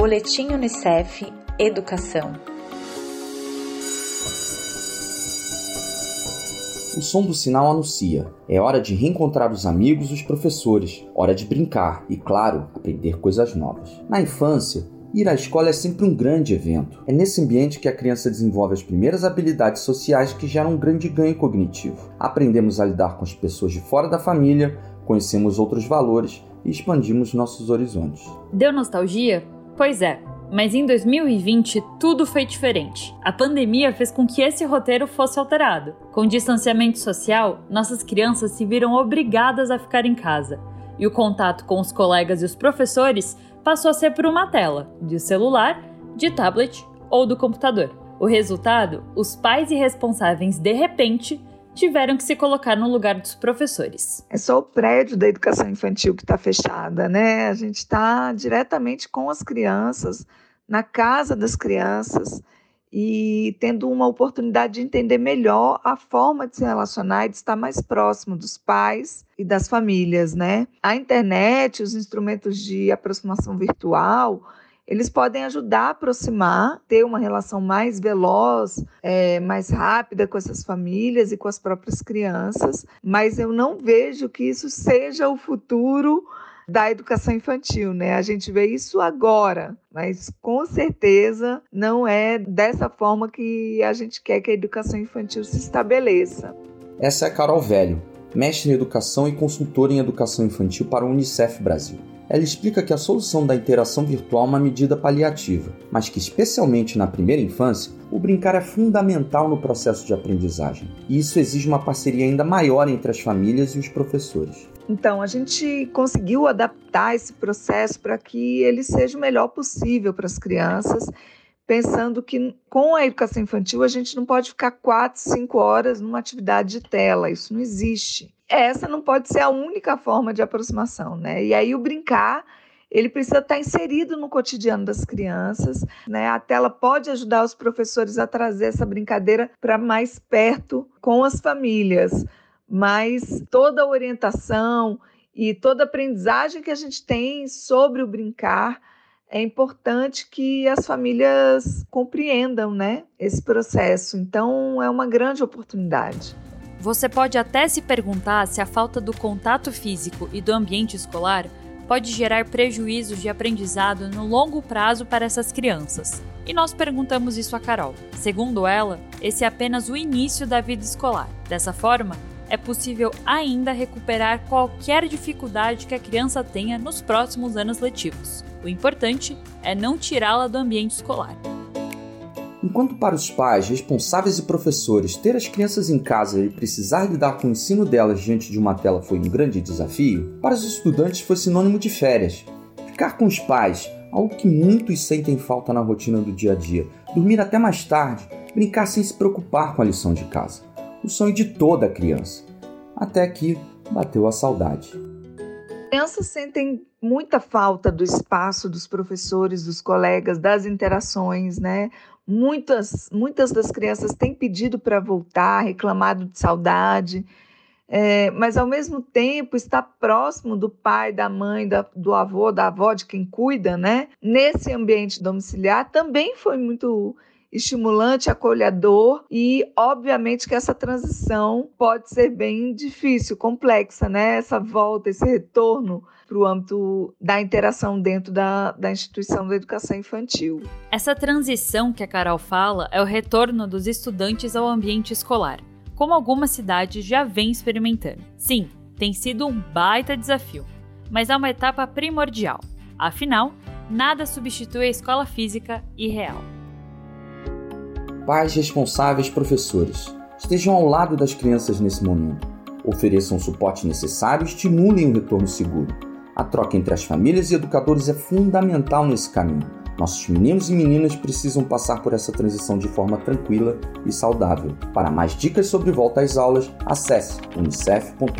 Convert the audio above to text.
Boletim Unicef Educação. O som do sinal anuncia. É hora de reencontrar os amigos e os professores. Hora de brincar e, claro, aprender coisas novas. Na infância, Ir à escola é sempre um grande evento. É nesse ambiente que a criança desenvolve as primeiras habilidades sociais que geram um grande ganho cognitivo. Aprendemos a lidar com as pessoas de fora da família, conhecemos outros valores e expandimos nossos horizontes. Deu nostalgia? Pois é. Mas em 2020 tudo foi diferente. A pandemia fez com que esse roteiro fosse alterado. Com distanciamento social, nossas crianças se viram obrigadas a ficar em casa. E o contato com os colegas e os professores passou a ser por uma tela, de celular, de tablet ou do computador. O resultado, os pais e responsáveis de repente tiveram que se colocar no lugar dos professores. É só o prédio da educação infantil que está fechada, né? A gente está diretamente com as crianças, na casa das crianças e tendo uma oportunidade de entender melhor a forma de se relacionar e de estar mais próximo dos pais e das famílias, né? A internet, os instrumentos de aproximação virtual, eles podem ajudar a aproximar, ter uma relação mais veloz, é, mais rápida com essas famílias e com as próprias crianças, mas eu não vejo que isso seja o futuro da educação infantil, né? A gente vê isso agora, mas com certeza não é dessa forma que a gente quer que a educação infantil se estabeleça. Essa é a Carol Velho, mestre em educação e consultora em educação infantil para o Unicef Brasil. Ela explica que a solução da interação virtual é uma medida paliativa, mas que, especialmente na primeira infância, o brincar é fundamental no processo de aprendizagem. E isso exige uma parceria ainda maior entre as famílias e os professores. Então, a gente conseguiu adaptar esse processo para que ele seja o melhor possível para as crianças, pensando que com a educação infantil a gente não pode ficar quatro, cinco horas numa atividade de tela, isso não existe. Essa não pode ser a única forma de aproximação, né? E aí o brincar ele precisa estar inserido no cotidiano das crianças. Né? A tela pode ajudar os professores a trazer essa brincadeira para mais perto com as famílias mas toda a orientação e toda a aprendizagem que a gente tem sobre o brincar é importante que as famílias compreendam né, esse processo. Então, é uma grande oportunidade. Você pode até se perguntar se a falta do contato físico e do ambiente escolar pode gerar prejuízos de aprendizado no longo prazo para essas crianças. E nós perguntamos isso a Carol. Segundo ela, esse é apenas o início da vida escolar. Dessa forma, é possível ainda recuperar qualquer dificuldade que a criança tenha nos próximos anos letivos. O importante é não tirá-la do ambiente escolar. Enquanto para os pais, responsáveis e professores, ter as crianças em casa e precisar lidar com o ensino delas diante de uma tela foi um grande desafio, para os estudantes foi sinônimo de férias. Ficar com os pais, algo que muitos sentem falta na rotina do dia a dia, dormir até mais tarde, brincar sem se preocupar com a lição de casa o sonho de toda criança. Até que bateu a saudade. Crianças sentem muita falta do espaço dos professores, dos colegas, das interações, né? Muitas, muitas das crianças têm pedido para voltar, reclamado de saudade, é, mas ao mesmo tempo estar próximo do pai, da mãe, da, do avô, da avó, de quem cuida, né? Nesse ambiente domiciliar também foi muito estimulante, acolhedor e, obviamente, que essa transição pode ser bem difícil, complexa, né? Essa volta, esse retorno para o âmbito da interação dentro da, da instituição da educação infantil. Essa transição que a Carol fala é o retorno dos estudantes ao ambiente escolar, como algumas cidades já vêm experimentando. Sim, tem sido um baita desafio, mas é uma etapa primordial. Afinal, nada substitui a escola física e real pais responsáveis, professores, estejam ao lado das crianças nesse momento. Ofereçam o suporte necessário e estimulem o retorno seguro. A troca entre as famílias e educadores é fundamental nesse caminho. Nossos meninos e meninas precisam passar por essa transição de forma tranquila e saudável. Para mais dicas sobre volta às aulas, acesse unicef.org.br.